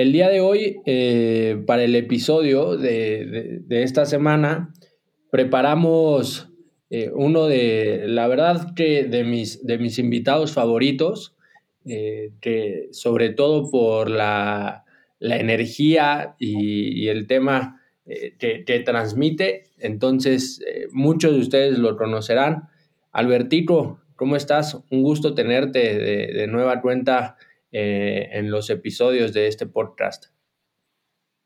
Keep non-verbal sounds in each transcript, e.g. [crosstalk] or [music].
El día de hoy, eh, para el episodio de, esta semana, preparamos eh, uno de, la verdad que de mis, de mis invitados favoritos, eh, que sobre todo por la, energía y, el tema que, que, transmite, entonces muchos de ustedes lo conocerán. Albertico, ¿cómo estás? Un gusto tenerte de, de nueva cuenta eh, en los episodios de este podcast.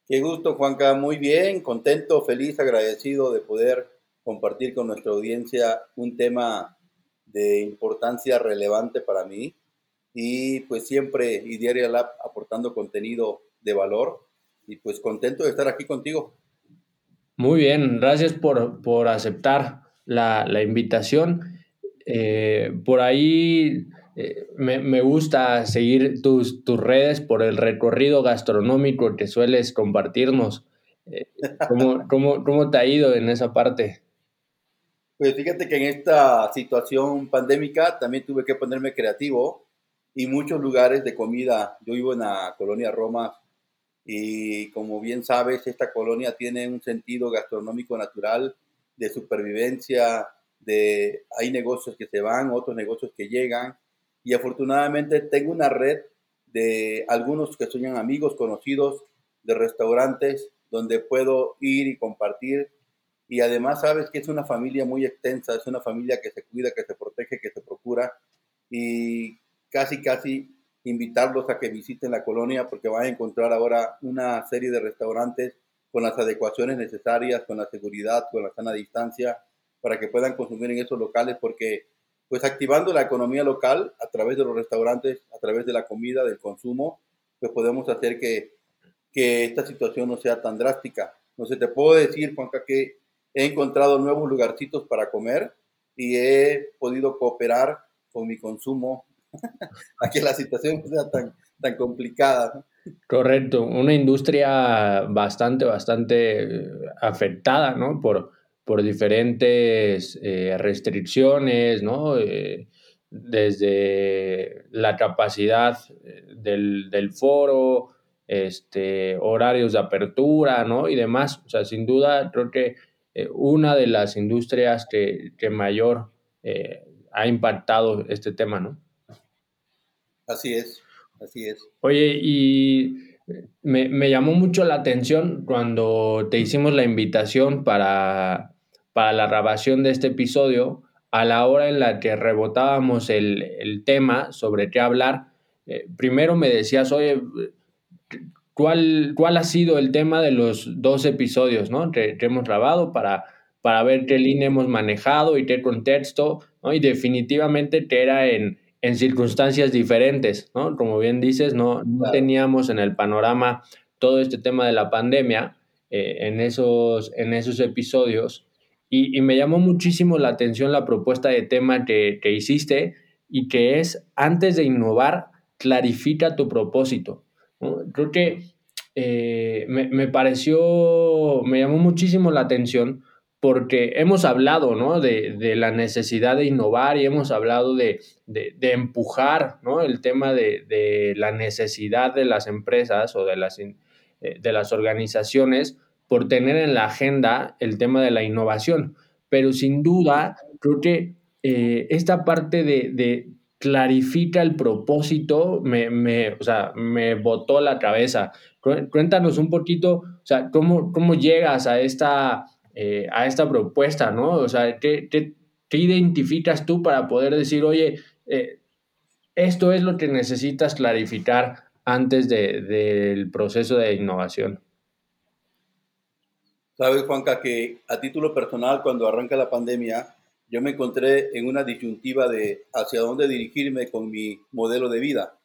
Qué gusto, Juanca. Muy bien, contento, feliz, agradecido de poder compartir con nuestra audiencia un tema de importancia relevante para mí y pues siempre Diaria Lab aportando contenido de valor y pues contento de estar aquí contigo. Muy bien, gracias por, por aceptar la, la invitación. Eh, por ahí eh, me, gusta seguir tus, tus, redes por el recorrido gastronómico que sueles compartirnos. Eh, ¿cómo, [laughs] cómo, cómo, te ha ido en esa parte? Pues fíjate que en esta situación pandémica también tuve que ponerme creativo y muchos lugares de comida. Yo vivo en la colonia Roma y como bien sabes, esta colonia tiene un sentido gastronómico natural de supervivencia, de hay negocios que se van, otros negocios que llegan y afortunadamente tengo una red de algunos que son amigos, conocidos de restaurantes donde puedo ir y compartir. Y además sabes que es una familia muy extensa, es una familia que se cuida, que se protege, que se procura. Y casi, casi invitarlos a que visiten la colonia porque van a encontrar ahora una serie de restaurantes con las adecuaciones necesarias, con la seguridad, con la sana distancia, para que puedan consumir en esos locales porque pues activando la economía local a través de los restaurantes, a través de la comida, del consumo, pues podemos hacer que, que esta situación no sea tan drástica. No sé, te puedo decir, Juanca, que he encontrado nuevos lugarcitos para comer y he podido cooperar con mi consumo [laughs] a que la situación no sea tan, tan complicada. Correcto, una industria bastante, bastante afectada, ¿no? Por, por diferentes eh, restricciones, ¿no? Eh, desde la capacidad eh, del, foro, este, horarios de apertura, ¿no? Y demás. O sea, sin duda, creo que una de las industrias que, mayor ha impactado este tema, ¿no? Así es, así es. Oye, y me, me, llamó mucho la atención cuando te hicimos la invitación para, para la grabación de este episodio, a la hora en la que rebotábamos el, tema sobre qué hablar, eh, primero me decías, oye, ¿cuál, ¿cuál ha sido el tema de los dos episodios ¿no? que, hemos grabado para, para ver qué línea hemos manejado y qué contexto? ¿no? Y definitivamente que era en, en circunstancias diferentes, ¿no? Como bien dices, no, teníamos en el panorama todo este tema de la pandemia eh, en, esos, en esos episodios y, me llamó muchísimo la atención la propuesta de tema que, hiciste y que es, antes de innovar, clarifica tu propósito. Creo que eh, me, pareció, me llamó muchísimo la atención porque hemos hablado ¿no? de, la necesidad de innovar y hemos hablado de, empujar ¿no? el tema de, la necesidad de las empresas o de las, eh, de las organizaciones por tener en la agenda el tema de la innovación. Pero sin duda, creo que eh, esta parte de, clarifica el propósito me, me, o sea, me botó la cabeza. Cuéntanos un poquito, o sea, cómo, cómo llegas a esta, eh, a esta propuesta, ¿no? O sea, ¿qué, identificas tú para poder decir, oye, eh, esto es lo que necesitas clarificar antes del proceso de innovación? Sabes, Juanca, que a título personal, cuando arranca la pandemia, yo me encontré en una disyuntiva de hacia dónde dirigirme con mi modelo de vida.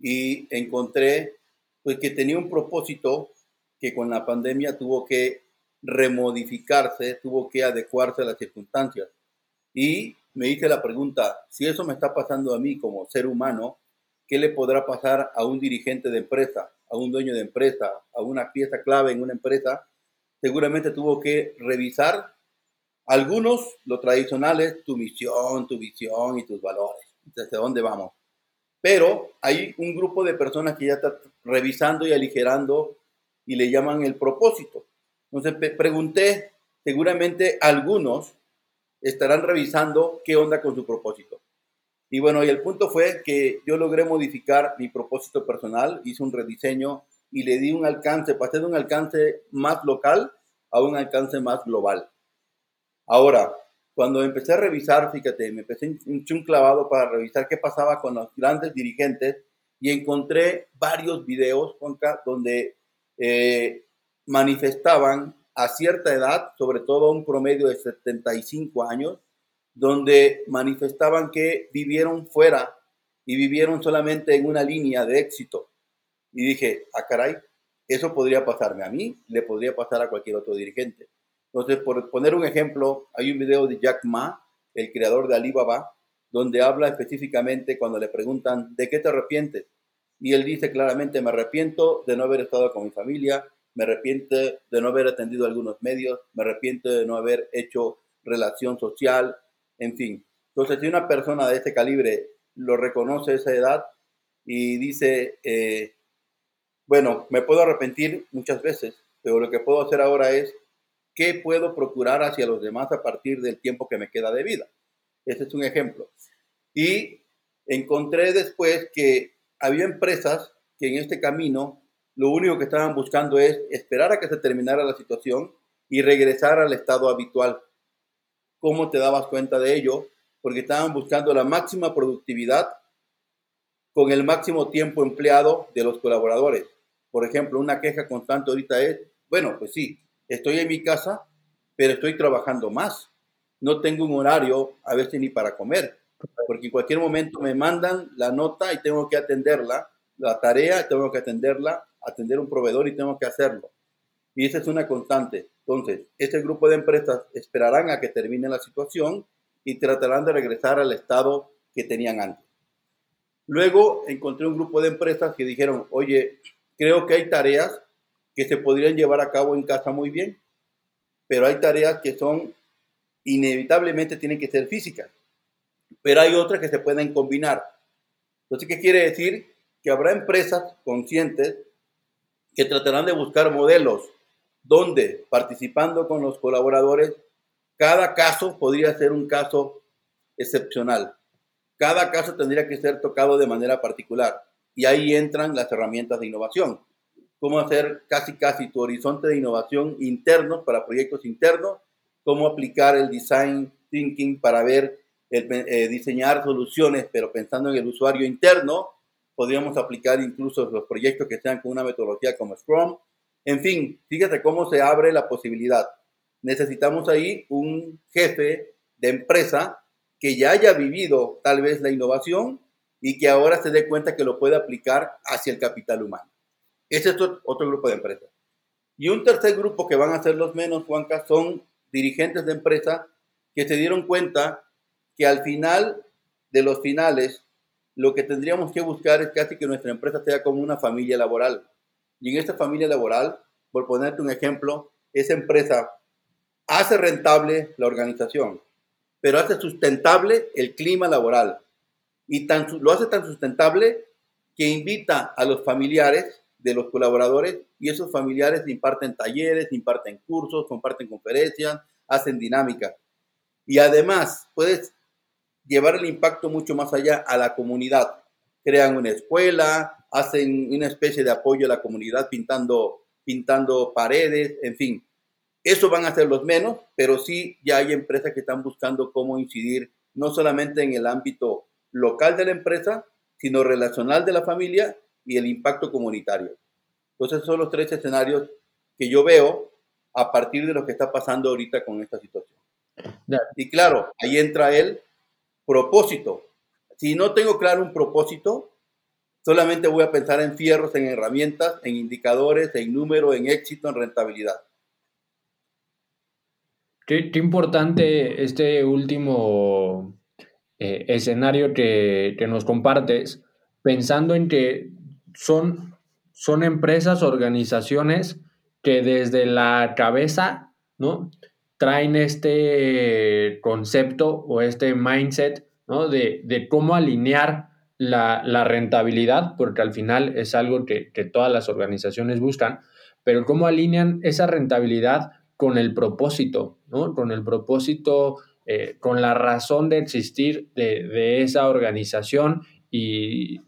Y encontré pues que tenía un propósito que con la pandemia tuvo que remodificarse, tuvo que adecuarse a las circunstancias. Y me hice la pregunta, si eso me está pasando a mí como ser humano, ¿qué le podrá pasar a un dirigente de empresa, a un dueño de empresa, a una pieza clave en una empresa? Seguramente tuvo que revisar algunos, lo tradicional es tu misión, tu visión y tus valores, desde dónde vamos. Pero hay un grupo de personas que ya está revisando y aligerando y le llaman el propósito. Entonces pregunté, seguramente algunos estarán revisando qué onda con su propósito. Y bueno, y el punto fue que yo logré modificar mi propósito personal, hice un rediseño y le di un alcance, pasé de un alcance más local a un alcance más global. Ahora, cuando empecé a revisar, fíjate, me empecé un clavado para revisar qué pasaba con los grandes dirigentes y encontré varios videos, donde eh, manifestaban a cierta edad, sobre todo un promedio de 75 años, donde manifestaban que vivieron fuera y vivieron solamente en una línea de éxito. Y dije, ah, caray, eso podría pasarme a mí, le podría pasar a cualquier otro dirigente. Entonces, por poner un ejemplo, hay un video de Jack Ma, el creador de Alibaba, donde habla específicamente cuando le preguntan, ¿de qué te arrepientes? Y él dice claramente, me arrepiento de no haber estado con mi familia, me arrepiento de no haber atendido algunos medios, me arrepiento de no haber hecho relación social, en fin. Entonces, si una persona de ese calibre lo reconoce a esa edad y dice, eh, bueno, me puedo arrepentir muchas veces, pero lo que puedo hacer ahora es ¿Qué puedo procurar hacia los demás a partir del tiempo que me queda de vida? Ese es un ejemplo. Y encontré después que había empresas que en este camino lo único que estaban buscando es esperar a que se terminara la situación y regresar al estado habitual. ¿Cómo te dabas cuenta de ello? Porque estaban buscando la máxima productividad con el máximo tiempo empleado de los colaboradores. Por ejemplo, una queja constante ahorita es, bueno, pues sí, estoy en mi casa, pero estoy trabajando más. No tengo un horario a veces ni para comer, porque en cualquier momento me mandan la nota y tengo que atenderla, la tarea tengo que atenderla, atender un proveedor y tengo que hacerlo. Y esa es una constante. Entonces, este grupo de empresas esperarán a que termine la situación y tratarán de regresar al estado que tenían antes. Luego encontré un grupo de empresas que dijeron, oye, creo que hay tareas que se podrían llevar a cabo en casa muy bien, pero hay tareas que son inevitablemente tienen que ser físicas, pero hay otras que se pueden combinar. Entonces, ¿qué quiere decir? Que habrá empresas conscientes que tratarán de buscar modelos donde participando con los colaboradores, cada caso podría ser un caso excepcional. Cada caso tendría que ser tocado de manera particular. Y ahí entran las herramientas de innovación cómo hacer casi casi tu horizonte de innovación interno para proyectos internos, cómo aplicar el design thinking para ver, eh, diseñar soluciones, pero pensando en el usuario interno. Podríamos aplicar incluso los proyectos que sean con una metodología como Scrum. En fin, fíjate cómo se abre la posibilidad. Necesitamos ahí un jefe de empresa que ya haya vivido tal vez la innovación y que ahora se dé cuenta que lo puede aplicar hacia el capital humano. Ese es otro grupo de empresas. Y un tercer grupo que van a ser los menos, Juanca, son dirigentes de empresa que se dieron cuenta que al final de los finales, lo que tendríamos que buscar es casi que nuestra empresa sea como una familia laboral. Y en esta familia laboral, por ponerte un ejemplo, esa empresa hace rentable la organización, pero hace sustentable el clima laboral. Y tan, lo hace tan sustentable que invita a los familiares de los colaboradores y esos familiares imparten talleres, imparten cursos, comparten conferencias, hacen dinámicas. Y además puedes llevar el impacto mucho más allá a la comunidad. Crean una escuela, hacen una especie de apoyo a la comunidad pintando, pintando paredes, en fin. Eso van a ser los menos, pero sí ya hay empresas que están buscando cómo incidir no solamente en el ámbito local de la empresa, sino relacional de la familia y el impacto comunitario. Entonces, son los tres escenarios que yo veo a partir de lo que está pasando ahorita con esta situación. Y claro, ahí entra el propósito. Si no tengo claro un propósito, Solamente voy a pensar en fierros, en herramientas, en indicadores, en número, en éxito, en rentabilidad. Qué, importante este último eh, escenario que, que, nos compartes, pensando en que son, son empresas, organizaciones que desde la cabeza, ¿no? Traen este concepto o este mindset, ¿no? De, de cómo alinear la, rentabilidad, porque al final es algo que, todas las organizaciones buscan, pero cómo alinean esa rentabilidad con el propósito, ¿no? Con el propósito, eh, con la razón de existir de, esa organización y,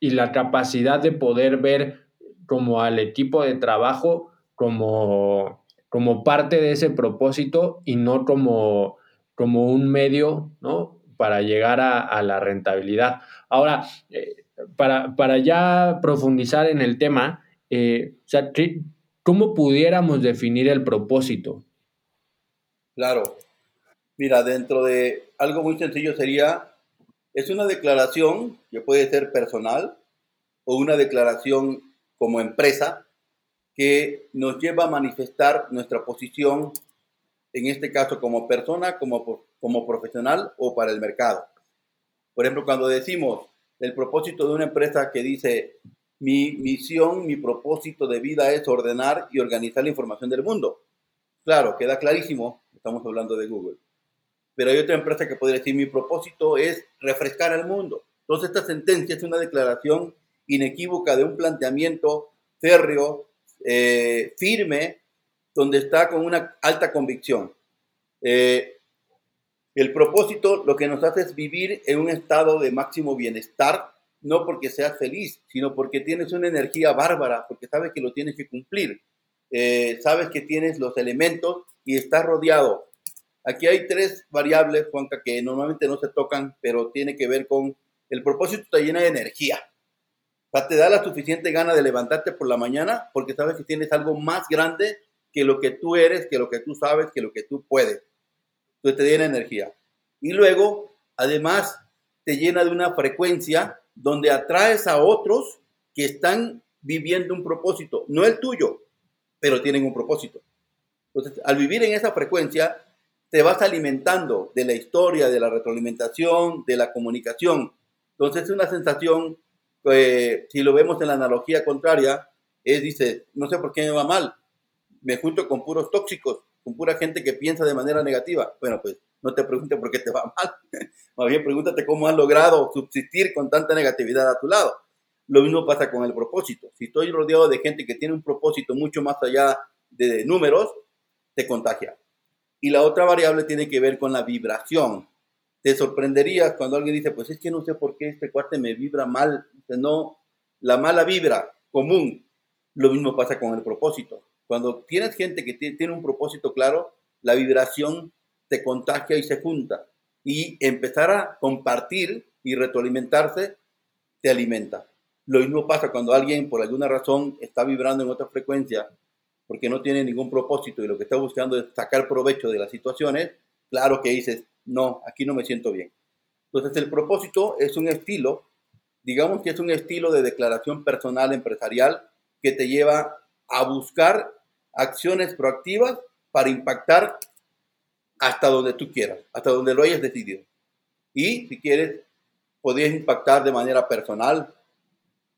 la capacidad de poder ver como al equipo de trabajo como, como parte de ese propósito y no como, como un medio, ¿no? Para llegar a la rentabilidad. Ahora, eh, para, ya profundizar en el tema, eh, ¿cómo pudiéramos definir el propósito? Claro. Mira, dentro de algo muy sencillo sería, es una declaración que puede ser personal o una declaración como empresa que nos lleva a manifestar nuestra posición, en este caso como persona, como, como profesional o para el mercado. Por ejemplo, cuando decimos el propósito de una empresa que dice, mi misión, mi propósito de vida es ordenar y organizar la información del mundo. Claro, queda clarísimo, estamos hablando de Google. Pero hay otra empresa que podría decir, mi propósito es refrescar el mundo. Entonces, esta sentencia es una declaración inequívoca de un planteamiento férreo, eh, firme, donde está con una alta convicción. Eh, el propósito lo que nos hace es vivir en un estado de máximo bienestar, no porque seas feliz, sino porque tienes una energía bárbara, porque sabes que lo tienes que cumplir, eh, sabes que tienes los elementos y estás rodeado. Aquí hay tres variables, Juanca, que normalmente no se tocan, pero tiene que ver con el propósito te llena de energía. O te da la suficiente gana de levantarte por la mañana porque sabes que tienes algo más grande que lo que tú eres, que lo que tú sabes, que lo que tú puedes. Entonces te llena energía. Y luego, además, te llena de una frecuencia donde atraes a otros que están viviendo un propósito, no el tuyo, pero tienen un propósito. Entonces, al vivir en esa frecuencia, te vas alimentando de la historia, de la retroalimentación, de la comunicación. Entonces, es una sensación, eh, si lo vemos en la analogía contraria, es, dice, no sé por qué me va mal, me junto con puros tóxicos, con pura gente que piensa de manera negativa. Bueno, pues no te preguntes por qué te va mal. [laughs] Más bien pregúntate cómo has logrado subsistir con tanta negatividad a tu lado. Lo mismo pasa con el propósito. Si estoy rodeado de gente que tiene un propósito mucho más allá de números, te contagia. Y la otra variable tiene que ver con la vibración. Te sorprenderías cuando alguien dice, pues es que no sé por qué este cuate me vibra mal. No, la mala vibra común. Lo mismo pasa con el propósito. Cuando tienes gente que tiene un propósito claro, la vibración te contagia y se junta. Y empezar a compartir y retroalimentarse te alimenta. Lo mismo pasa cuando alguien por alguna razón está vibrando en otra frecuencia porque no tiene ningún propósito y lo que está buscando es sacar provecho de las situaciones, claro que dices, no, aquí no me siento bien. Entonces el propósito es un estilo, digamos que es un estilo de declaración personal empresarial que te lleva a buscar acciones proactivas para impactar hasta donde tú quieras, hasta donde lo hayas decidido. Y si quieres, podrías impactar de manera personal,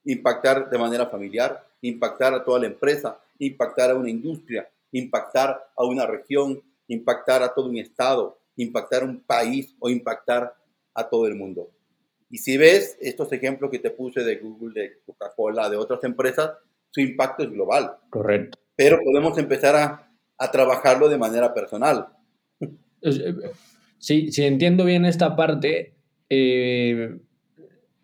impactar de manera familiar, impactar a toda la empresa, impactar a una industria, impactar a una región, impactar a todo un estado, impactar a un país o impactar a todo el mundo. Y si ves estos ejemplos que te puse de Google, de Coca-Cola, de otras empresas, su impacto es global. Correcto. Pero podemos empezar a, a trabajarlo de manera personal. Eh, sí, si entiendo bien esta parte, eh,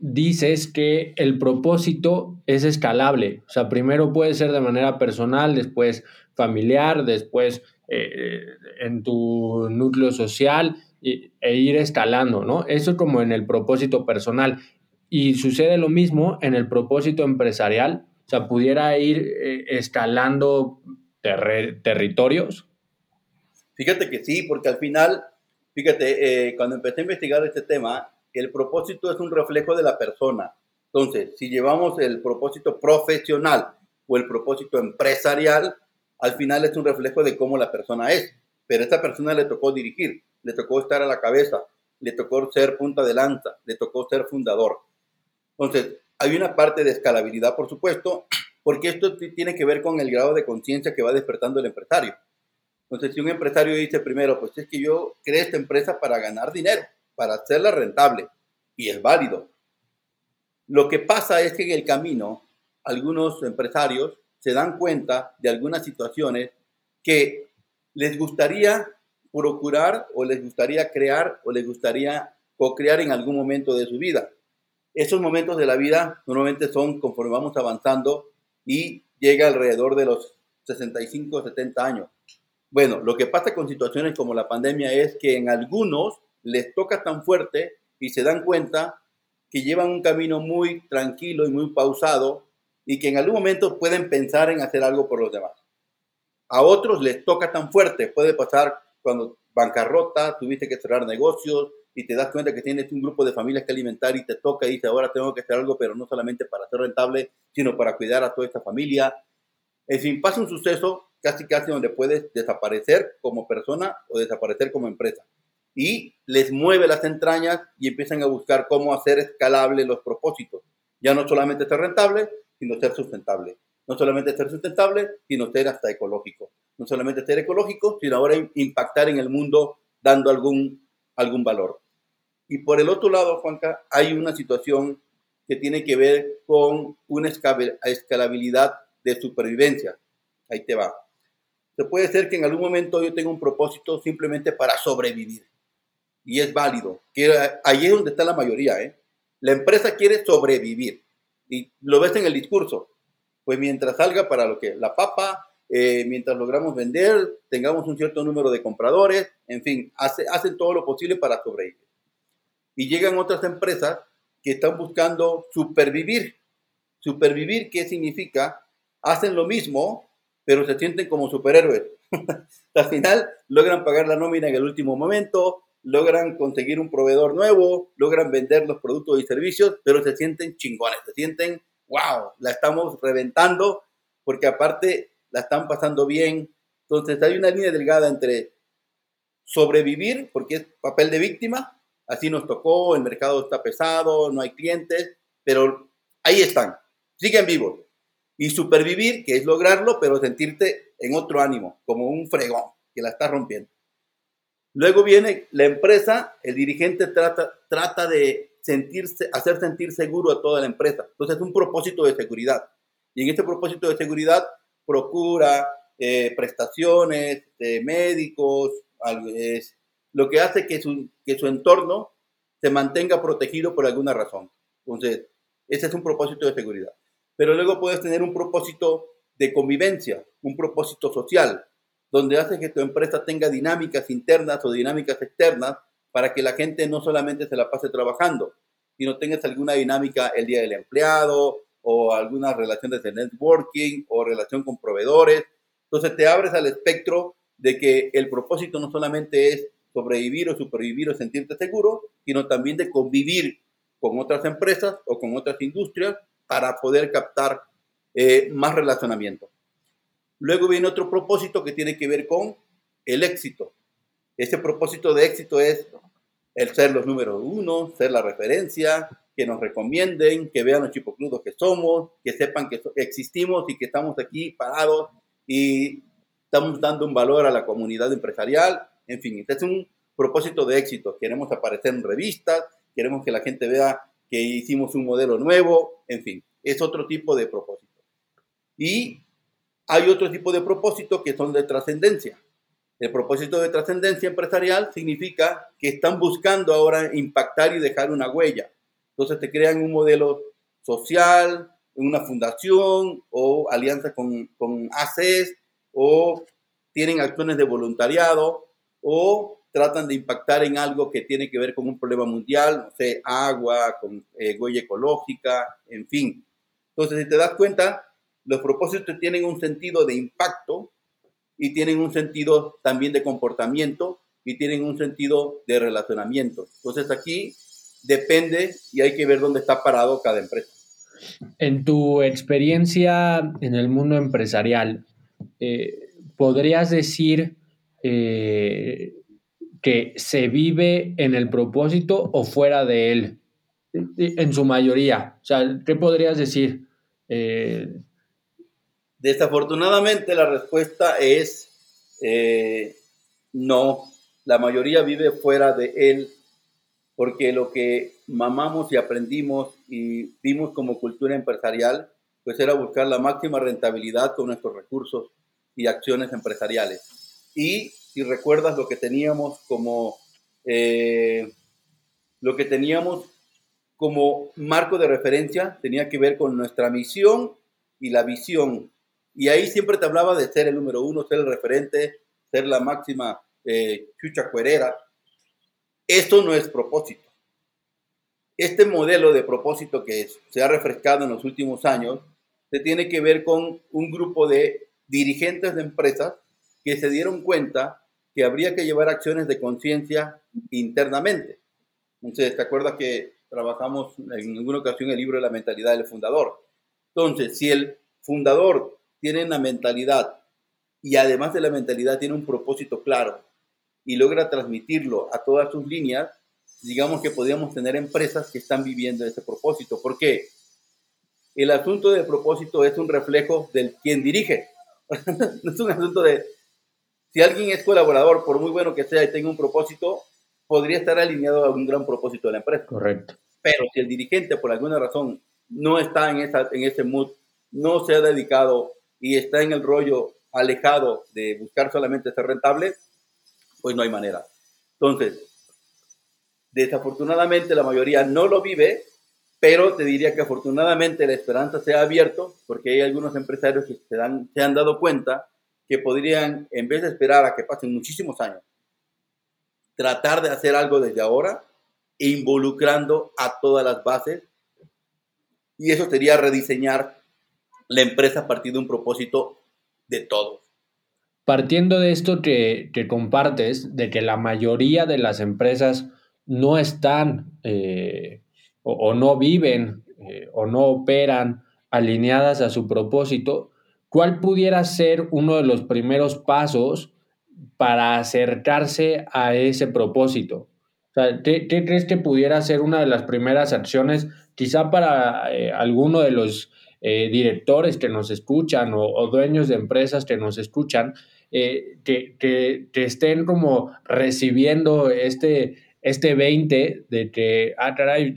dices que el propósito es escalable. O sea, primero puede ser de manera personal, después familiar, después eh, en tu núcleo social e ir escalando, ¿no? Eso como en el propósito personal. Y sucede lo mismo en el propósito empresarial. O sea, pudiera ir eh, escalando territorios. Fíjate que sí, porque al final, fíjate, eh, cuando empecé a investigar este tema, el propósito es un reflejo de la persona. Entonces, si llevamos el propósito profesional o el propósito empresarial, al final es un reflejo de cómo la persona es. Pero a esta persona le tocó dirigir, le tocó estar a la cabeza, le tocó ser punta de lanza, le tocó ser fundador. Entonces, hay una parte de escalabilidad, por supuesto, porque esto tiene que ver con el grado de conciencia que va despertando el empresario. Entonces, si un empresario dice primero, pues es que yo creé esta empresa para ganar dinero, para hacerla rentable, y es válido. Lo que pasa es que en el camino, algunos empresarios se dan cuenta de algunas situaciones que les gustaría procurar o les gustaría crear o les gustaría co-crear en algún momento de su vida. Esos momentos de la vida normalmente son conforme vamos avanzando y llega alrededor de los 65 o 70 años. Bueno, lo que pasa con situaciones como la pandemia es que en algunos les toca tan fuerte y se dan cuenta que llevan un camino muy tranquilo y muy pausado y que en algún momento pueden pensar en hacer algo por los demás. A otros les toca tan fuerte, puede pasar cuando bancarrota, tuviste que cerrar negocios y te das cuenta que tienes un grupo de familias que alimentar y te toca y dices, ahora tengo que hacer algo, pero no solamente para ser rentable, sino para cuidar a toda esta familia. En fin, pasa un suceso casi casi donde puedes desaparecer como persona o desaparecer como empresa. Y les mueve las entrañas y empiezan a buscar cómo hacer escalable los propósitos. Ya no solamente ser rentable, sino ser sustentable. No solamente ser sustentable, sino ser hasta ecológico. No solamente ser ecológico, sino ahora impactar en el mundo dando algún, algún valor. Y por el otro lado, Juanca, hay una situación que tiene que ver con una escalabilidad de supervivencia. Ahí te va. Se puede ser que en algún momento yo tenga un propósito simplemente para sobrevivir. Y es válido. Que ahí es donde está la mayoría. ¿eh? La empresa quiere sobrevivir. Y lo ves en el discurso. Pues mientras salga para lo que la papa, eh, mientras logramos vender, tengamos un cierto número de compradores, en fin, hace, hacen todo lo posible para sobrevivir. Y llegan otras empresas que están buscando supervivir. Supervivir, ¿qué significa? Hacen lo mismo, pero se sienten como superhéroes. [laughs] Al final logran pagar la nómina en el último momento, logran conseguir un proveedor nuevo, logran vender los productos y servicios, pero se sienten chingones, se sienten, wow, la estamos reventando, porque aparte la están pasando bien. Entonces hay una línea delgada entre sobrevivir, porque es papel de víctima, así nos tocó, el mercado está pesado, no hay clientes, pero ahí están, siguen vivos y supervivir, que es lograrlo, pero sentirte en otro ánimo, como un fregón que la está rompiendo. Luego viene la empresa, el dirigente trata, de sentirse, hacer sentir seguro a toda la empresa. Entonces es un propósito de seguridad. Y en este propósito de seguridad procura eh, prestaciones de médicos, es lo que hace que su, que su entorno se mantenga protegido por alguna razón. Entonces, ese es un propósito de seguridad pero luego puedes tener un propósito de convivencia, un propósito social, donde hace que tu empresa tenga dinámicas internas o dinámicas externas para que la gente no solamente se la pase trabajando, sino tengas alguna dinámica el día del empleado o algunas relaciones de networking o relación con proveedores. Entonces te abres al espectro de que el propósito no solamente es sobrevivir o supervivir o sentirte seguro, sino también de convivir con otras empresas o con otras industrias para poder captar eh, más relacionamiento. Luego viene otro propósito que tiene que ver con el éxito. Ese propósito de éxito es el ser los números uno, ser la referencia, que nos recomienden, que vean los chipocludos que somos, que sepan que existimos y que estamos aquí parados y estamos dando un valor a la comunidad empresarial. En fin, este es un propósito de éxito. Queremos aparecer en revistas, queremos que la gente vea que hicimos un modelo nuevo, en fin, es otro tipo de propósito. Y hay otro tipo de propósito que son de trascendencia. El propósito de trascendencia empresarial significa que están buscando ahora impactar y dejar una huella. Entonces te crean un modelo social, una fundación o alianza con, con ACES o tienen acciones de voluntariado o tratan de impactar en algo que tiene que ver con un problema mundial, no sé, agua, con eh, huella ecológica, en fin. Entonces, si te das cuenta, los propósitos tienen un sentido de impacto y tienen un sentido también de comportamiento y tienen un sentido de relacionamiento. Entonces, aquí depende y hay que ver dónde está parado cada empresa. En tu experiencia en el mundo empresarial, eh, ¿podrías decir eh, que se vive en el propósito o fuera de él? En su mayoría. O sea, ¿qué podrías decir? Eh, Desafortunadamente la respuesta es no. La mayoría vive fuera de él porque lo que mamamos y aprendimos y vimos como cultura empresarial, pues era buscar la máxima rentabilidad con nuestros recursos y acciones empresariales. Y si recuerdas lo que teníamos como eh, lo que teníamos como marco de referencia tenía que ver con nuestra misión y la visión. Y ahí siempre te hablaba de ser el número uno, ser el referente, ser la máxima eh, chucha cuerera. Esto no es propósito. Este modelo de propósito que se ha refrescado en los últimos años se tiene que ver con un grupo de dirigentes de empresas que se dieron cuenta que habría que llevar acciones de conciencia internamente. Entonces, ¿te acuerdas que trabajamos en alguna ocasión el libro de la mentalidad del fundador? Entonces, si el fundador tiene una mentalidad y además de la mentalidad tiene un propósito claro y logra transmitirlo a todas sus líneas, digamos que podríamos tener empresas que están viviendo ese propósito. ¿Por qué? El asunto del propósito es un reflejo del quien dirige. [laughs] no es un asunto de si alguien es colaborador, por muy bueno que sea y tenga un propósito, podría estar alineado a un gran propósito de la empresa. Correcto. Pero si el dirigente por alguna razón no está en, esa, en ese mood, no se ha dedicado y está en el rollo alejado de buscar solamente ser rentable, pues no hay manera. Entonces, desafortunadamente la mayoría no lo vive, pero te diría que afortunadamente la esperanza se ha abierto porque hay algunos empresarios que se, se han dado cuenta que podrían, en vez de esperar a que pasen muchísimos años, tratar de hacer algo desde ahora, involucrando a todas las bases. Y eso sería rediseñar la empresa a partir de un propósito de todos. Partiendo de esto que, compartes, de que la mayoría de las empresas no están eh, o, no viven eh, o no operan alineadas a su propósito, ¿cuál pudiera ser uno de los primeros pasos para acercarse a ese propósito? ¿qué, crees que pudiera ser una de las primeras acciones, quizá para eh, alguno de los directores que nos escuchan o, dueños de empresas que nos escuchan, eh, que, que, estén como recibiendo este, este 20 de que, ah, caray,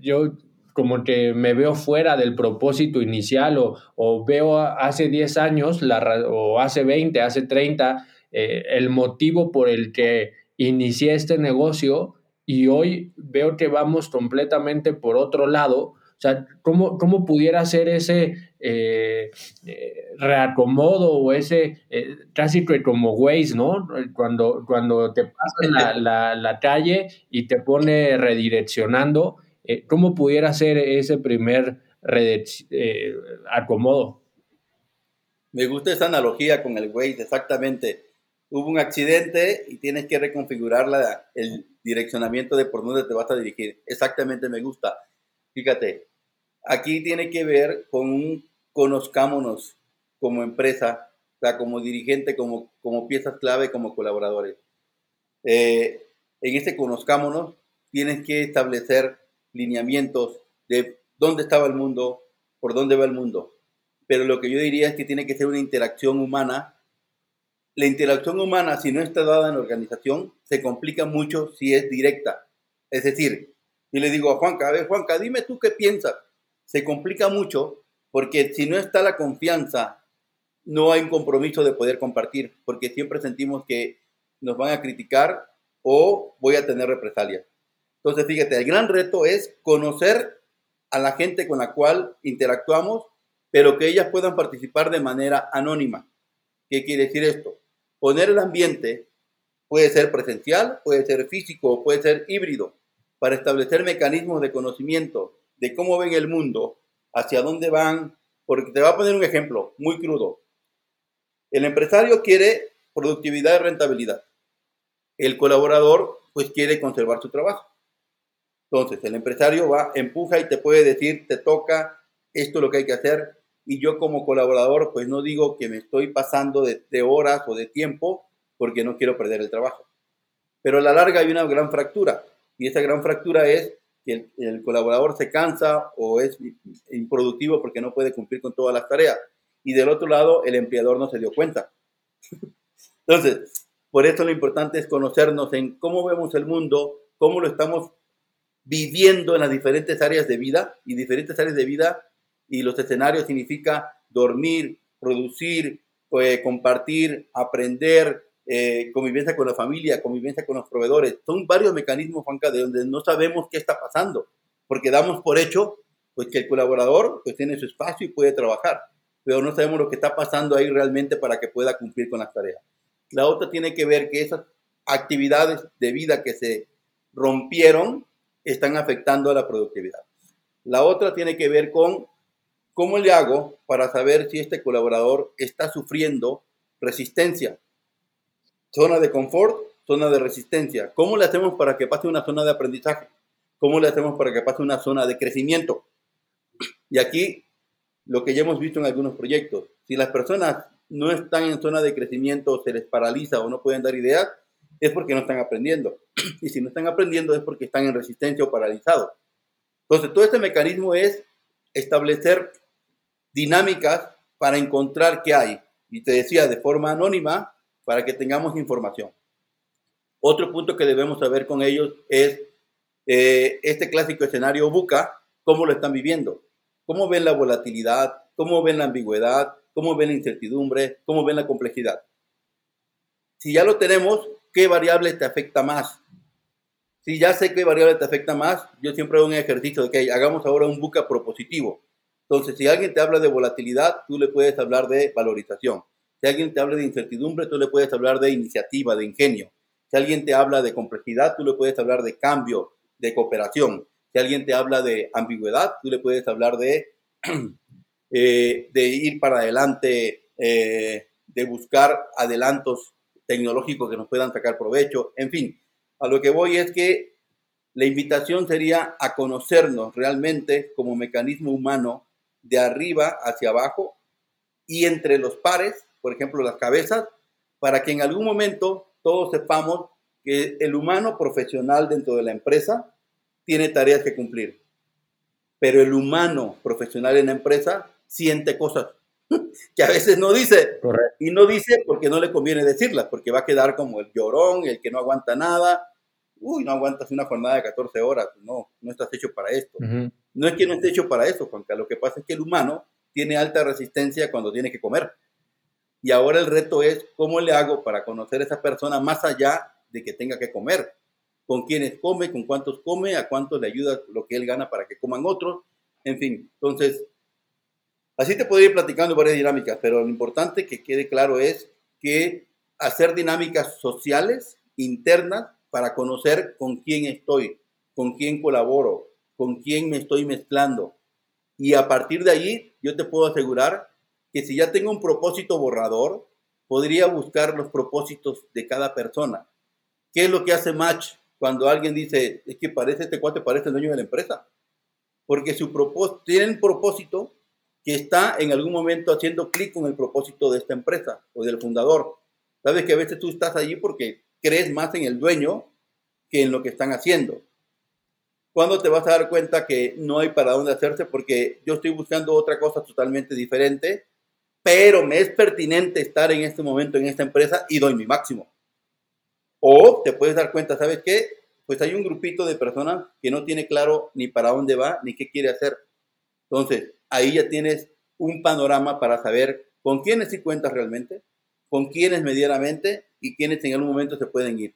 yo, como que me veo fuera del propósito inicial o, o veo hace 10 años la, o hace 20, hace 30, eh, el motivo por el que inicié este negocio y hoy veo que vamos completamente por otro lado. O sea, ¿cómo, cómo pudiera ser ese eh, eh, reacomodo o ese eh, casi como Waze, ¿no? Cuando, cuando te pasa la, la, calle y te pone redireccionando, ¿cómo pudiera ser ese primer acomodo? Me gusta esa analogía con el Waze, exactamente. Hubo un accidente y tienes que reconfigurar la, el direccionamiento de por dónde te vas a dirigir. Exactamente me gusta. Fíjate, aquí tiene que ver con un conozcámonos como empresa, o sea, como dirigente, como, como piezas clave, como colaboradores. Eh, en este conozcámonos, tienes que establecer lineamientos de dónde estaba el mundo, por dónde va el mundo. Pero lo que yo diría es que tiene que ser una interacción humana. La interacción humana, si no está dada en la organización, se complica mucho si es directa. Es decir, yo le digo a Juanca, a ver, Juanca, dime tú qué piensas se complica mucho porque si no está la confianza, no hay un compromiso de poder compartir, porque siempre sentimos que nos van a criticar o voy a tener represalias. Entonces, fíjate, el gran reto es conocer a la gente con la cual interactuamos, pero que ellas puedan participar de manera anónima. ¿Qué quiere decir esto? Poner el ambiente puede ser presencial, puede ser físico, puede ser híbrido, para establecer mecanismos de conocimiento de cómo ven el mundo, hacia dónde van, porque te voy a poner un ejemplo muy crudo. El empresario quiere productividad y rentabilidad. El colaborador pues quiere conservar su trabajo. Entonces, el empresario va, empuja y te puede decir, te toca, esto es lo que hay que hacer. Y yo como colaborador, pues no digo que me estoy pasando de, de horas o de tiempo porque no quiero perder el trabajo. Pero a la larga hay una gran fractura. Y esa gran fractura es que el, colaborador se cansa o es improductivo porque no puede cumplir con todas las tareas. Y del otro lado, el empleador no se dio cuenta. [laughs] Entonces, por eso lo importante es conocernos en cómo vemos el mundo, cómo lo estamos viviendo en las diferentes áreas de vida y diferentes áreas de vida y los escenarios significa dormir, producir, eh, compartir, aprender, eh, convivencia con la familia, convivencia con los proveedores. Son varios mecanismos, Juanca, de donde no sabemos qué está pasando, porque damos por hecho pues, que el colaborador pues, tiene su espacio y puede trabajar, pero no sabemos lo que está pasando ahí realmente para que pueda cumplir con las tareas. La otra tiene que ver que esas actividades de vida que se rompieron están afectando a la productividad. La otra tiene que ver con cómo le hago para saber si este colaborador está sufriendo resistencia Zona de confort, zona de resistencia. ¿Cómo le hacemos para que pase una zona de aprendizaje? ¿Cómo le hacemos para que pase una zona de crecimiento? [clears throat] Y aquí lo que ya hemos visto en algunos proyectos, si las personas no están en zona de crecimiento, se les paraliza o no pueden dar ideas, es porque no están aprendiendo. [clears throat] Y si no están aprendiendo es porque están en resistencia o paralizados. Entonces, todo este mecanismo es establecer dinámicas para encontrar qué hay. Y te decía, de forma anónima, para que tengamos información. Otro punto que debemos saber con ellos es eh, este clásico escenario buca, cómo lo están viviendo, cómo ven la volatilidad, cómo ven la ambigüedad, cómo ven la incertidumbre, cómo ven la complejidad. Si ya lo tenemos, ¿qué variable te afecta más? Si ya sé qué variable te afecta más, yo siempre hago un ejercicio de que hagamos ahora un buca propositivo. Entonces, si alguien te habla de volatilidad, tú le puedes hablar de valorización. Si alguien te habla de incertidumbre, tú le puedes hablar de iniciativa, de ingenio. Si alguien te habla de complejidad, tú le puedes hablar de cambio, de cooperación. Si alguien te habla de ambigüedad, tú le puedes hablar de, [clears throat] eh, de ir para adelante, eh, de buscar adelantos tecnológicos que nos puedan sacar provecho. En fin, a lo que voy es que la invitación sería a conocernos realmente como mecanismo humano de arriba hacia abajo y entre los pares por ejemplo, las cabezas, para que en algún momento todos sepamos que el humano profesional dentro de la empresa tiene tareas que cumplir. Pero el humano profesional en la empresa siente cosas [laughs] que a veces no dice. Y no dice porque no le conviene decirlas, porque va a quedar como el llorón, el que no aguanta nada. Uy, no aguantas una jornada de 14 horas. No, no estás hecho para esto. No es que no esté hecho para eso, Juanca. Lo que pasa es que el humano tiene alta resistencia cuando tiene que comer. Y ahora el reto es cómo le hago para conocer a esa persona más allá de que tenga que comer. Con quiénes come, con cuántos come, a cuántos le ayuda lo que él gana para que coman otros. En fin, entonces, así te podría ir platicando varias dinámicas, pero lo importante que quede claro es que hacer dinámicas sociales internas para conocer con quién estoy, con quién colaboro, con quién me estoy mezclando. Y a partir de ahí, yo te puedo asegurar que si ya tengo un propósito borrador, podría buscar los propósitos de cada persona. ¿Qué es lo que hace match cuando alguien dice, es que parece este cuate, parece el dueño de la empresa? Porque su propósito, tienen propósito que está en algún momento haciendo clic con el propósito de esta empresa o del fundador. Sabes que a veces tú estás allí porque crees más en el dueño que en lo que están haciendo. ¿Cuándo te vas a dar cuenta que no hay para dónde hacerse? Porque yo estoy buscando otra cosa totalmente diferente pero me es pertinente estar en este momento en esta empresa y doy mi máximo. O te puedes dar cuenta, ¿sabes qué? Pues hay un grupito de personas que no tiene claro ni para dónde va ni qué quiere hacer. Entonces, ahí ya tienes un panorama para saber con quiénes sí cuentas realmente, con quiénes medianamente y quiénes en algún momento se pueden ir.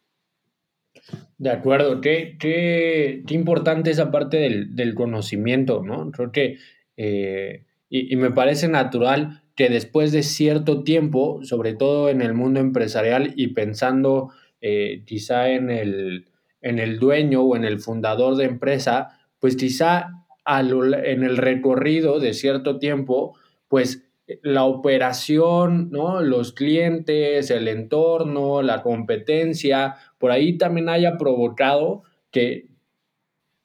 De acuerdo, qué, qué, qué importante esa parte del, del, conocimiento, ¿no? Creo que, eh, y, y, me parece natural que después de cierto tiempo, sobre todo en el mundo empresarial y pensando eh, quizá en el, en el dueño o en el fundador de empresa, pues quizá en el recorrido de cierto tiempo, pues la operación, ¿no? los clientes, el entorno, la competencia, por ahí también haya provocado que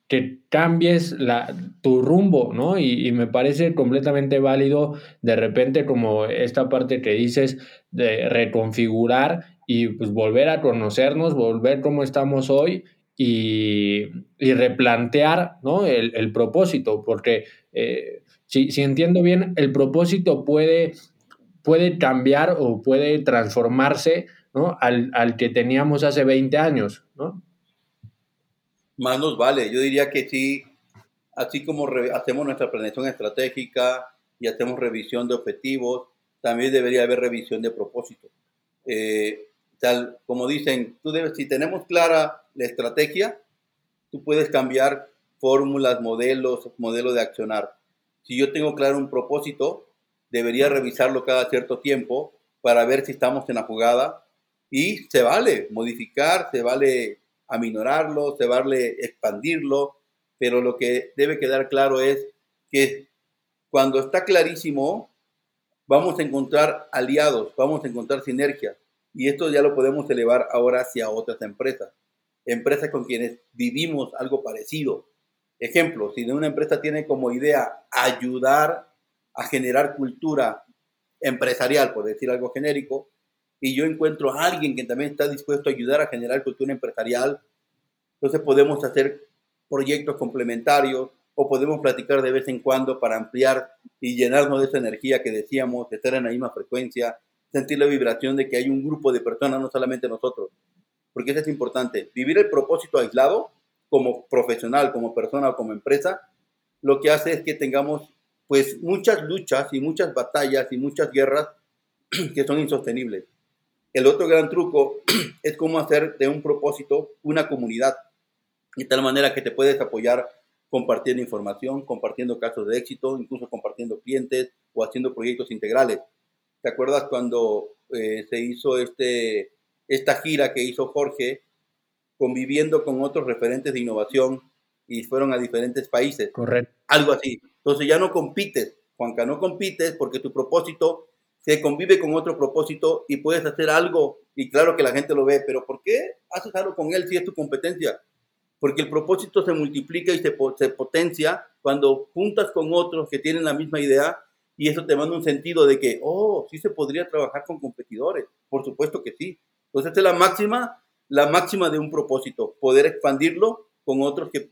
que cambies la, tu rumbo, ¿no? Y, me parece completamente válido de repente como esta parte que dices de reconfigurar y pues volver a conocernos, volver cómo estamos hoy y, replantear, ¿no? El, propósito, porque eh, si, si, entiendo bien, el propósito puede, puede cambiar o puede transformarse, ¿no? Al, al que teníamos hace 20 años, ¿no? Más nos vale. Yo diría que sí, así como hacemos nuestra planeación estratégica y hacemos revisión de objetivos, también debería haber revisión de propósito. Eh, tal como dicen, tú debes, si tenemos clara la estrategia, tú puedes cambiar fórmulas, modelos, modelos de accionar. Si yo tengo claro un propósito, debería revisarlo cada cierto tiempo para ver si estamos en la jugada y se vale modificar, se vale aminorarlo, se expandirlo, pero lo que debe quedar claro es que cuando está clarísimo, vamos a encontrar aliados, vamos a encontrar sinergia. Y esto ya lo podemos elevar ahora hacia otras empresas. Empresas con quienes vivimos algo parecido. Ejemplo, si una empresa tiene como idea ayudar a generar cultura empresarial, por decir algo genérico, y yo encuentro a alguien que también está dispuesto a ayudar a generar cultura empresarial, entonces podemos hacer proyectos complementarios o podemos platicar de vez en cuando para ampliar y llenarnos de esa energía que decíamos, de estar en la misma frecuencia, sentir la vibración de que hay un grupo de personas, no solamente nosotros. Porque eso es importante. Vivir el propósito aislado, como profesional, como persona o como empresa, lo que hace es que tengamos pues muchas luchas y muchas batallas y muchas guerras [clears throat] que son insostenibles. El otro gran truco [clears throat] es cómo hacer de un propósito una comunidad, de tal manera que te puedes apoyar compartiendo información, compartiendo casos de éxito, incluso compartiendo clientes o haciendo proyectos integrales. ¿Te acuerdas cuando eh, se hizo este, esta gira que hizo Jorge, conviviendo con otros referentes de innovación y fueron a diferentes países? Correcto. Algo así. Entonces ya no compites, Juanca, no compites porque tu propósito se convive con otro propósito y puedes hacer algo y claro que la gente lo ve, pero ¿por qué haces algo con él si es tu competencia? Porque el propósito se multiplica y se, potencia cuando juntas con otros que tienen la misma idea y eso te manda un sentido de que, oh, sí se podría trabajar con competidores. Por supuesto que sí. Entonces, esta es la máxima, la máxima de un propósito, poder expandirlo con otros que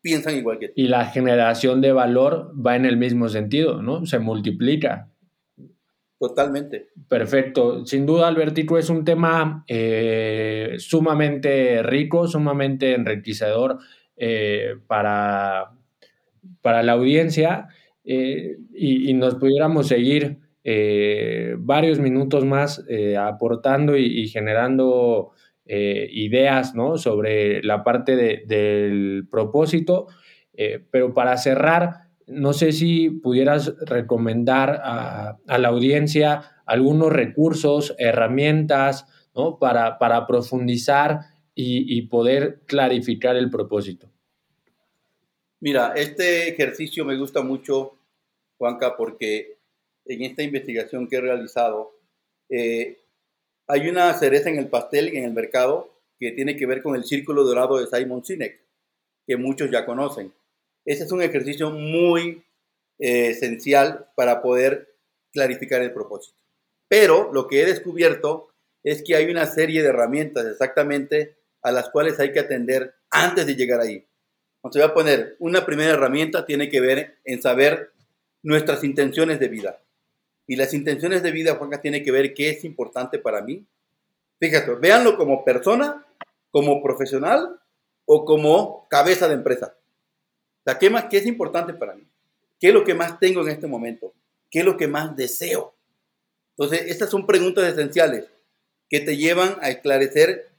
piensan igual que tú. Y la generación de valor va en el mismo sentido, ¿no? Se multiplica. Totalmente. Perfecto. Sin duda, Albertico, es un tema eh, sumamente rico, sumamente enriquecedor eh, para, para la audiencia eh, y, nos pudiéramos seguir varios minutos más aportando y, generando ideas ¿no? sobre la parte del propósito. pero para cerrar, no sé si pudieras recomendar a, la audiencia algunos recursos, herramientas, ¿no? Para, para profundizar y, poder clarificar el propósito. Mira, este ejercicio me gusta mucho, Juanca, porque en esta investigación que he realizado, eh, hay una cereza en el pastel en el mercado que tiene que ver con el círculo dorado de Simon Sinek, que muchos ya conocen. Ese es un ejercicio muy eh, esencial para poder clarificar el propósito. Pero lo que he descubierto es que hay una serie de herramientas exactamente a las cuales hay que atender antes de llegar ahí. Entonces voy a poner, una primera herramienta tiene que ver en saber nuestras intenciones de vida. Y las intenciones de vida, Juanca, tiene que ver qué es importante para mí. Fíjate, véanlo como persona, como profesional o como cabeza de empresa sea, ¿qué, más, ¿qué es importante para mí? ¿Qué es lo que más tengo en este momento? ¿Qué es lo que más deseo? Entonces, estas son preguntas esenciales que te llevan a esclarecer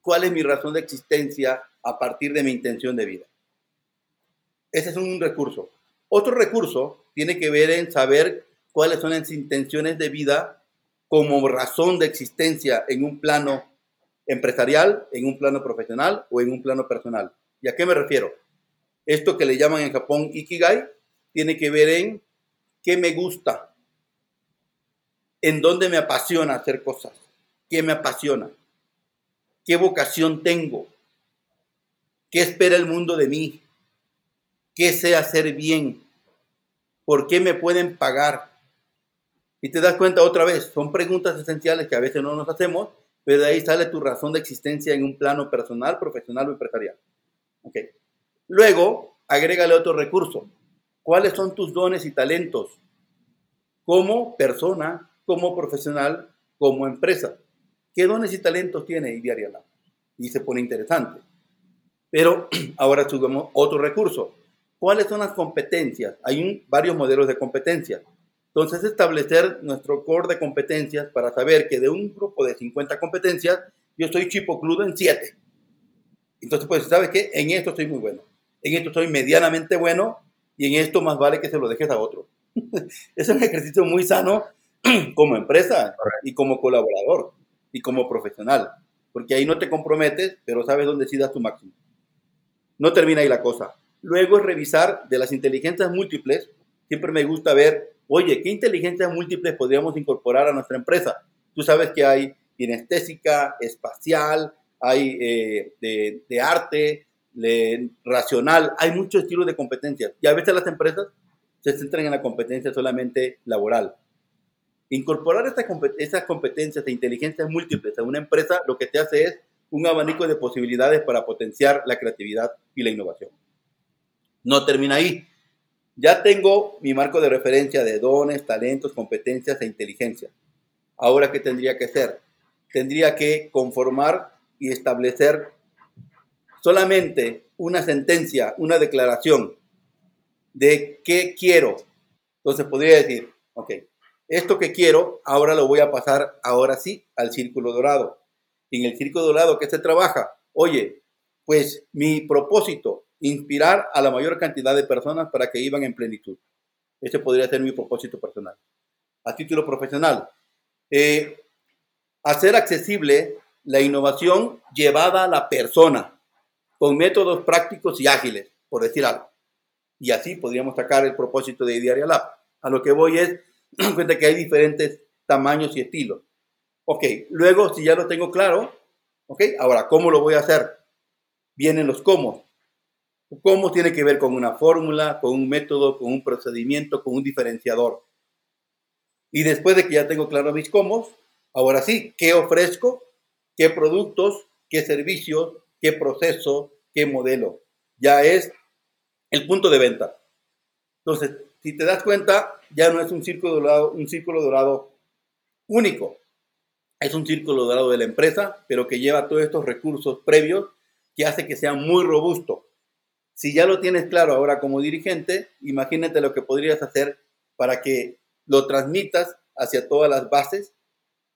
cuál es mi razón de existencia a partir de mi intención de vida. Ese es un recurso. Otro recurso tiene que ver en saber cuáles son las intenciones de vida como razón de existencia en un plano empresarial, en un plano profesional o en un plano personal. ¿Y a qué me refiero? Esto que le llaman en Japón Ikigai tiene que ver en qué me gusta, en dónde me apasiona hacer cosas, qué me apasiona, qué vocación tengo, qué espera el mundo de mí, ¿Qué sé hacer bien? ¿Por qué me pueden pagar? Y te das cuenta otra vez, son preguntas esenciales que a veces no nos hacemos, pero de ahí sale tu razón de existencia en un plano personal, profesional o empresarial. Okay. Luego, agrégale otro recurso. ¿Cuáles son tus dones y talentos como persona, como profesional, como empresa? ¿Qué dones y talentos tiene Diaria Lab? Y se pone interesante. Pero [clears throat] ahora subimos otro recurso. ¿Cuáles son las competencias? Hay varios modelos de competencias. Entonces, establecer nuestro core de competencias para saber que de un grupo de 50 competencias, yo estoy chipocludo en 7. Entonces, pues, ¿sabes qué? En esto estoy muy bueno. En esto estoy medianamente bueno y en esto más vale que se lo dejes a otro. [laughs] es un ejercicio muy sano [clears throat] como empresa y como colaborador y como profesional, porque ahí no te comprometes, pero sabes dónde sí das tu máximo. No termina ahí la cosa. Luego es revisar de las inteligencias múltiples. Siempre me gusta ver, oye, ¿qué inteligencias múltiples podríamos incorporar a nuestra empresa? Tú sabes que hay kinestésica, espacial, hay eh, de, de, arte, de racional, hay muchos estilos de competencias. Y a veces las empresas se centran en la competencia solamente laboral. Incorporar estas esas competencias e inteligencias múltiples a una empresa lo que te hace es un abanico de posibilidades para potenciar la creatividad y la innovación. No termina ahí. Ya tengo mi marco de referencia de dones, talentos, competencias e inteligencia. Ahora, ¿qué tendría que hacer? Tendría que conformar y establecer solamente una sentencia, una declaración de qué quiero. Entonces podría decir, ok, esto que quiero, ahora lo voy a pasar, ahora sí, al círculo dorado. En el círculo dorado, ¿qué se trabaja? Oye, pues mi propósito, inspirar a la mayor cantidad de personas para que vivan en plenitud. Ese podría ser mi propósito personal. A título profesional, eh, hacer accesible la innovación llevada a la persona con métodos prácticos y ágiles, por decir algo. Y así podríamos sacar el propósito de Diaria Lab. A lo que voy es [clears throat] cuenta que hay diferentes tamaños y estilos. Ok, luego si ya lo tengo claro, ok, ahora, ¿cómo lo voy a hacer? Vienen los cómo. ¿Cómo tiene que ver con una fórmula, con un método, con un procedimiento, con un diferenciador? Y después de que ya tengo claro mis cómo, ahora sí, ¿qué ofrezco? ¿Qué productos? ¿Qué servicios? ¿Qué proceso? ¿Qué modelo? Ya es el punto de venta. Entonces, si te das cuenta, ya no es un círculo dorado, un círculo dorado único. Es un círculo dorado de la empresa, pero que lleva todos estos recursos previos que hace que sea muy robusto. Si ya lo tienes claro ahora como dirigente, imagínate lo que podrías hacer para que lo transmitas hacia todas las bases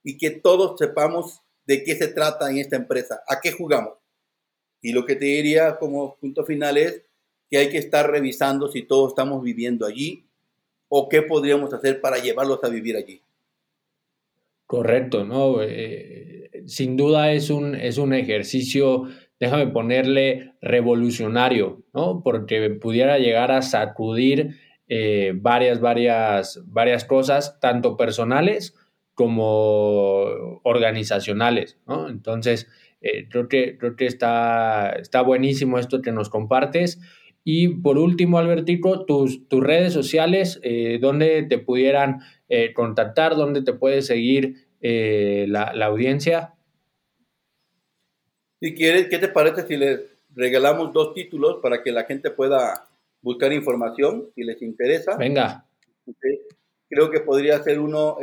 y que todos sepamos de qué se trata en esta empresa, a qué jugamos. Y lo que te diría como punto final es que hay que estar revisando si todos estamos viviendo allí o qué podríamos hacer para llevarlos a vivir allí. Correcto, ¿no? Eh, sin duda es un, es un ejercicio, déjame ponerle revolucionario, ¿no? Porque pudiera llegar a sacudir eh, varias, varias, varias cosas, tanto personales como organizacionales, ¿no? Entonces, eh, creo que, creo que está, está buenísimo esto que nos compartes. Y por último, Albertico, tus, tus redes sociales, eh, donde te pudieran eh, contactar, donde te puede seguir eh, la, audiencia. Si quieres, ¿qué te parece si les regalamos dos títulos para que la gente pueda buscar información si les interesa? Venga. Creo que podría ser uno,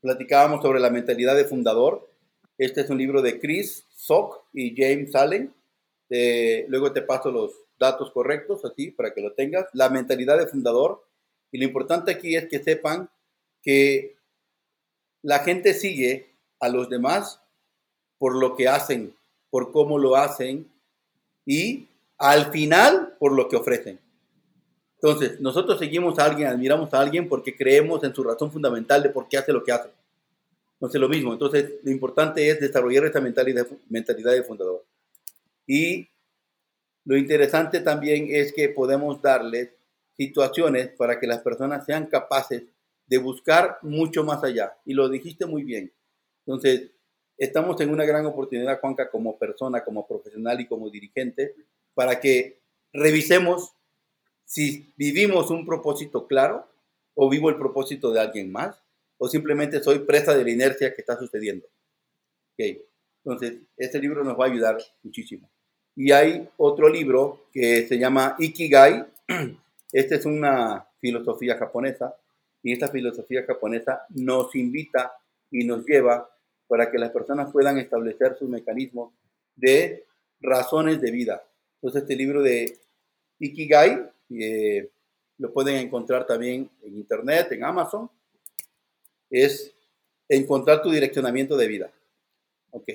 platicábamos sobre la mentalidad de fundador. Este es un libro de Chris Sock y James Allen. luego te paso los, datos correctos, así, para que lo tengas, la mentalidad de fundador. Y lo importante aquí es que sepan que la gente sigue a los demás por lo que hacen, por cómo lo hacen y al final por lo que ofrecen. Entonces, nosotros seguimos a alguien, admiramos a alguien porque creemos en su razón fundamental de por qué hace lo que hace. Entonces, lo mismo. Entonces, lo importante es desarrollar esta mentalidad, mentalidad de fundador. Y lo interesante también es que podemos darles situaciones para que las personas sean capaces de buscar mucho más allá. Y lo dijiste muy bien. Entonces, estamos en una gran oportunidad, Juanca, como persona, como profesional y como dirigente, para que revisemos si vivimos un propósito claro o vivo el propósito de alguien más o simplemente soy presa de la inercia que está sucediendo. Entonces, este libro nos va a ayudar muchísimo. Y hay otro libro que se llama Ikigai. [clears throat] Esta es una filosofía japonesa y esta filosofía japonesa nos invita y nos lleva para que las personas puedan establecer sus mecanismos de razones de vida. Entonces, este libro de Ikigai eh, lo pueden encontrar también en internet, en Amazon. Es encontrar tu direccionamiento de vida. Ok.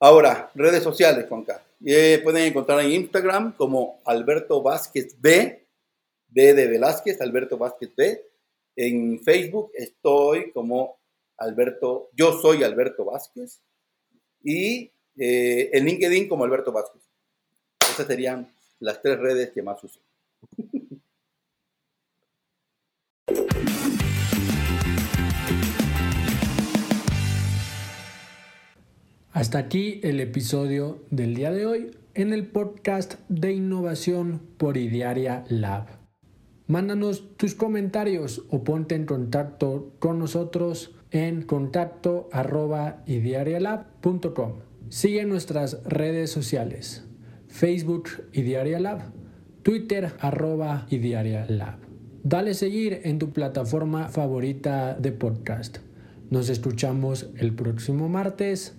Ahora, redes sociales, Juanca. Eh, pueden encontrar en Instagram como Alberto Vázquez B, B de Velázquez, Alberto Vázquez B. En Facebook estoy como Alberto, yo soy Alberto Vázquez. Y eh, en LinkedIn como Alberto Vázquez. Esas serían las tres redes que más uso. [laughs] Hasta aquí el episodio del día de hoy en el podcast de innovación por Idiaria Lab. Mándanos tus comentarios o ponte en contacto con nosotros en contacto arroba Sigue nuestras redes sociales, Facebook Idiaria Lab, Twitter arroba Idiaria Lab. Dale seguir en tu plataforma favorita de podcast. Nos escuchamos el próximo martes.